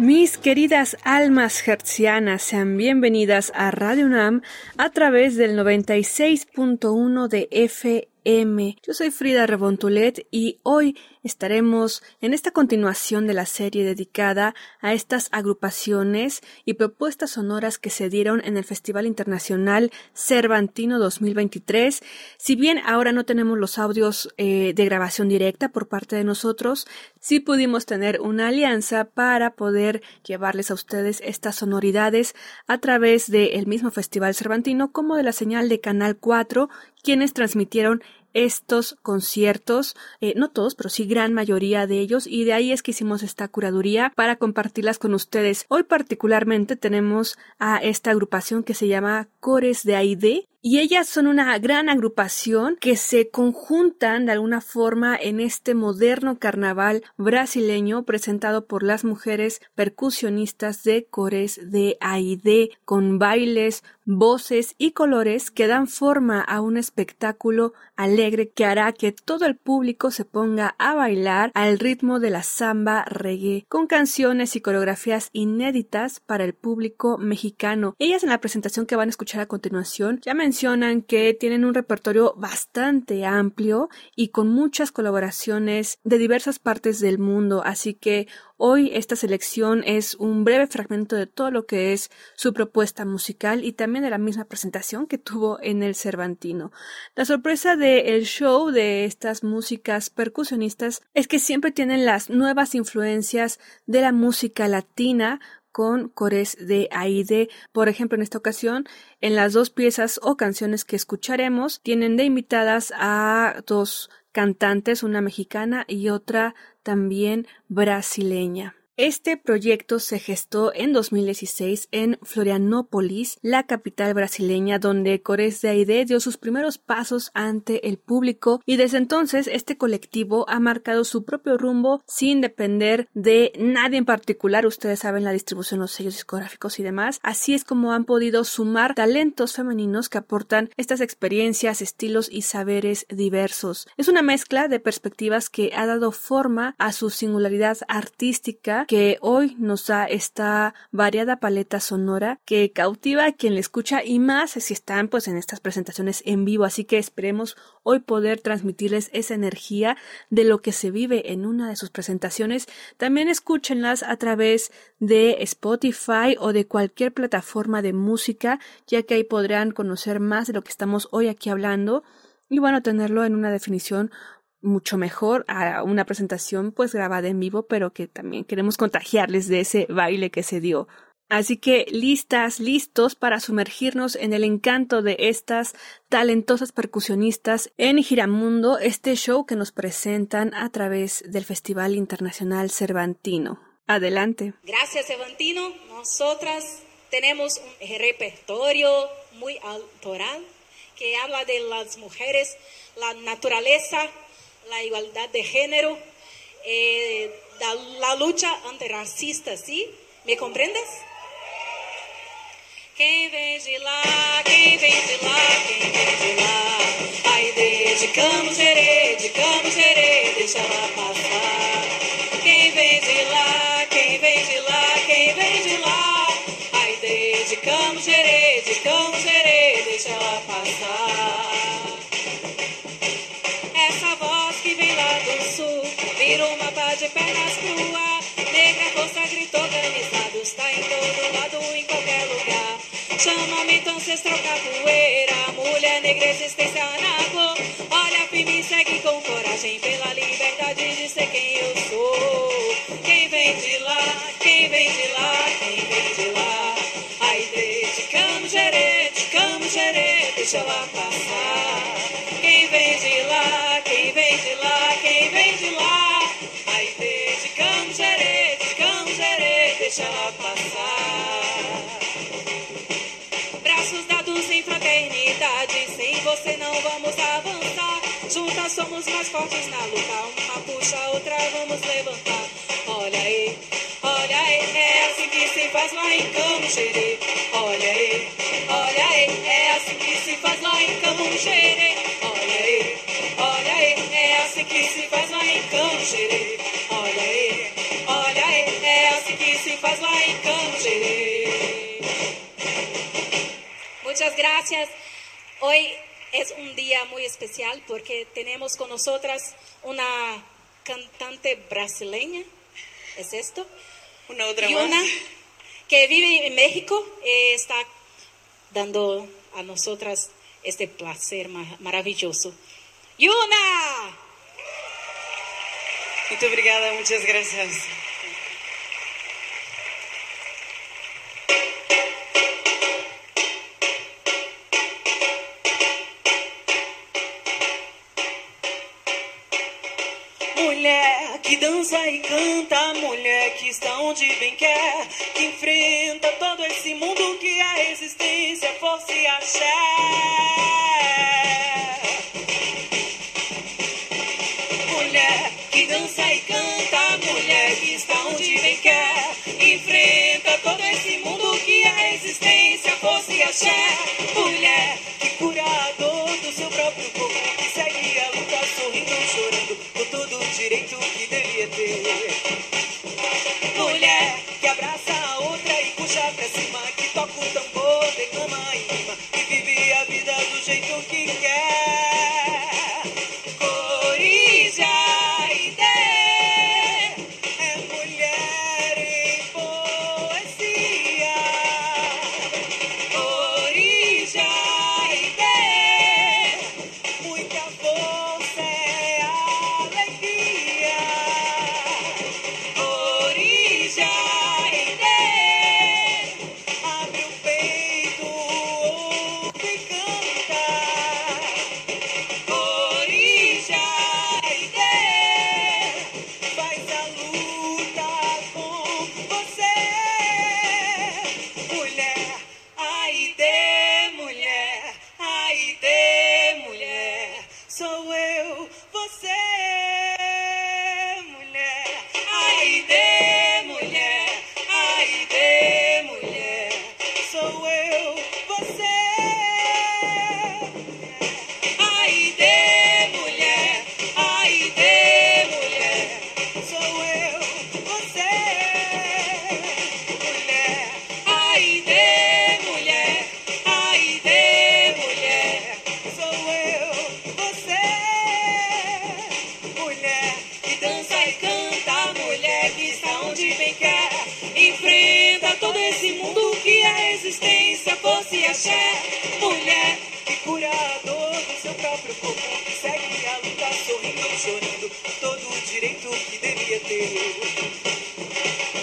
Mis queridas almas hertzianas, sean bienvenidas a Radio UNAM a través del 96.1 de FM. Yo soy Frida Rebontulet y hoy estaremos en esta continuación de la serie dedicada a estas agrupaciones y propuestas sonoras que se dieron en el Festival Internacional Cervantino 2023. Si bien ahora no tenemos los audios eh, de grabación directa por parte de nosotros, sí pudimos tener una alianza para poder llevarles a ustedes estas sonoridades a través del mismo Festival Cervantino como de la señal de Canal 4, quienes transmitieron estos conciertos, eh, no todos, pero sí gran mayoría de ellos, y de ahí es que hicimos esta curaduría para compartirlas con ustedes. Hoy particularmente tenemos a esta agrupación que se llama Cores de Aide, y ellas son una gran agrupación que se conjuntan de alguna forma en este moderno carnaval brasileño presentado por las mujeres percusionistas de Cores de Aide con bailes, voces y colores que dan forma a un espectáculo alegre que hará que todo el público se ponga a bailar al ritmo de la samba reggae con canciones y coreografías inéditas para el público mexicano. Ellas en la presentación que van a escuchar a continuación ya mencionan que tienen un repertorio bastante amplio y con muchas colaboraciones de diversas partes del mundo, así que Hoy esta selección es un breve fragmento de todo lo que es su propuesta musical y también de la misma presentación que tuvo en el Cervantino. La sorpresa del show de estas músicas percusionistas es que siempre tienen las nuevas influencias de la música latina con cores de Aide. Por ejemplo, en esta ocasión, en las dos piezas o canciones que escucharemos, tienen de invitadas a dos cantantes, una mexicana y otra también brasileña. Este proyecto se gestó en 2016 en Florianópolis, la capital brasileña, donde Cores de Aide dio sus primeros pasos ante el público y desde entonces este colectivo ha marcado su propio rumbo sin depender de nadie en particular. Ustedes saben la distribución, los sellos discográficos y demás. Así es como han podido sumar talentos femeninos que aportan estas experiencias, estilos y saberes diversos. Es una mezcla de perspectivas que ha dado forma a su singularidad artística que hoy nos da esta variada paleta sonora que cautiva a quien le escucha y más si están pues en estas presentaciones en vivo. Así que esperemos hoy poder transmitirles esa energía de lo que se vive en una de sus presentaciones. También escúchenlas a través de Spotify o de cualquier plataforma de música, ya que ahí podrán conocer más de lo que estamos hoy aquí hablando y bueno, tenerlo en una definición mucho mejor a una presentación pues grabada en vivo, pero que también queremos contagiarles de ese baile que se dio. Así que listas, listos para sumergirnos en el encanto de estas talentosas percusionistas en Giramundo, este show que nos presentan a través del Festival Internacional Cervantino. Adelante. Gracias, Cervantino. Nosotras tenemos un repertorio muy autoral que habla de las mujeres, la naturaleza, la igualdad de género, eh, la, la, lucha antirracista, ¿sí? ¿Me comprendes? Quem vem de lá, quem vem de lá, quem vem de lá. Ai, de Campos Gerê, de Campos Gerê, deixa ela passar. Quem vem de lá, quem vem de lá, quem vem de lá. Ai, de Campos Gerê, de Campos Gerê, deixa ela passar. Virou uma pá de pernas crua. Negra força gritou organizado, está em todo lado, em qualquer lugar. Chamamento ancestral capoeira, mulher negra existência na cor. Olha firme e segue com coragem pela liberdade de ser quem somos mais fortes na luta. Uma puxa a outra, vamos levantar. Olha aí, olha aí, é assim que se faz lá em Camxerê. Olha aí, olha aí, é assim que se faz lá em Camxerê. Olha aí, olha aí, é assim que se faz lá em Camxerê. Olha aí, olha aí, é assim que se faz lá em Camxerê. Muchas gracias. Hoy es un día muy especial porque tenemos con nosotras una cantante brasileña, ¿es esto? Una otra y más. una que vive en México eh, está dando a nosotras este placer ma- maravilloso. Yuna, Muito obrigada, muchas gracias. Dança e canta, mulher que está onde bem quer, que enfrenta todo esse mundo que a existência fosse achar. Mulher que dança e canta, mulher que está onde bem quer, enfrenta todo esse mundo que a existência fosse achar. Mulher achar. Mulher que cura a dor do seu próprio corpo, que segue a luta sorrindo, chorando todo o direito que devia ter.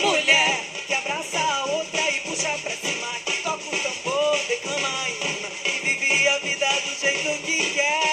Mulher que abraça a outra e puxa pra cima, que toca o tambor, declama a rima e vive a vida do jeito que quer.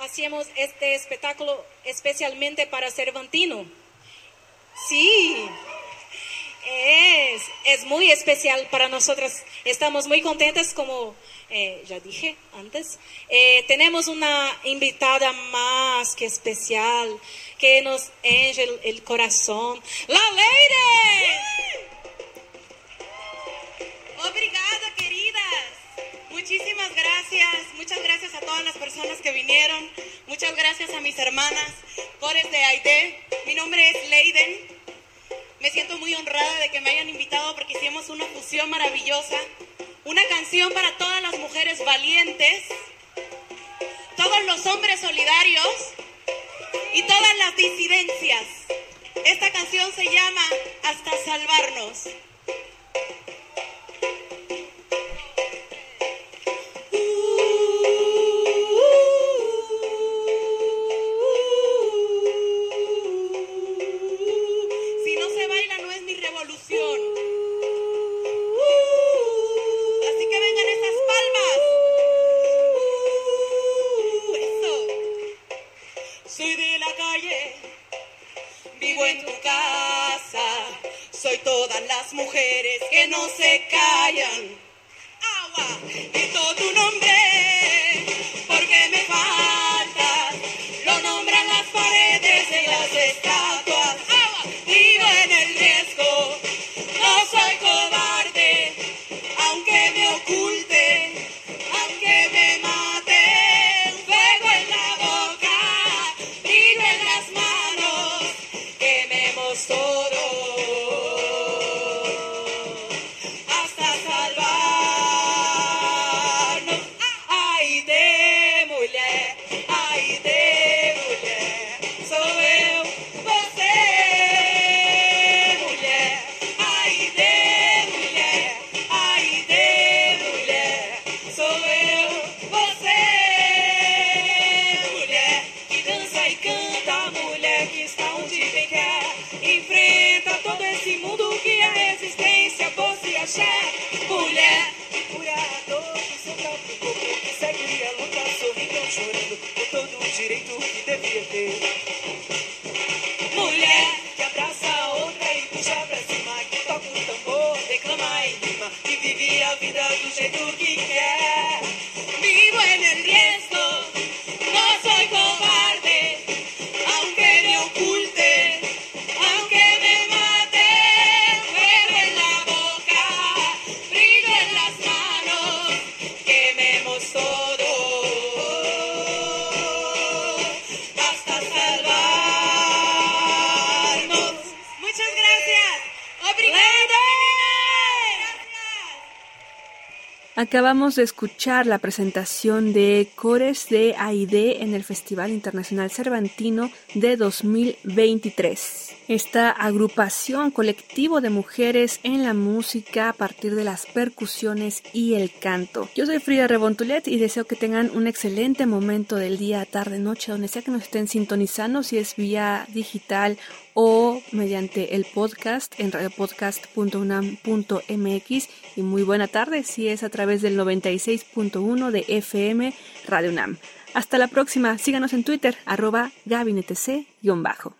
Hacemos este espectáculo especialmente para Cervantino. Sí, es, es muy especial para nosotras. Estamos muy contentas, como eh, ya dije antes. Eh, tenemos una invitada más que especial, que nos enche el, el corazón. ¡La Leire! Obrigada. Muchísimas gracias. Muchas gracias a todas las personas que vinieron. Muchas gracias a mis hermanas, cores de Aide. Mi nombre es Leiden. Me siento muy honrada de que me hayan invitado porque hicimos una fusión maravillosa. Una canción para todas las mujeres valientes, todos los hombres solidarios y todas las disidencias. Esta canción se llama Hasta Salvarnos. Acabamos de escuchar la presentación de Cores de AID en el Festival Internacional Cervantino de 2023. Esta agrupación colectivo de mujeres en la música a partir de las percusiones y el canto. Yo soy Frida Rebontulet y deseo que tengan un excelente momento del día, tarde, noche, donde sea que nos estén sintonizando, si es vía digital o mediante el podcast en radiopodcast.unam.mx y muy buena tarde si es a través del 96.1 de FM Radio UNAM. Hasta la próxima, síganos en Twitter, arroba gabinetec-bajo.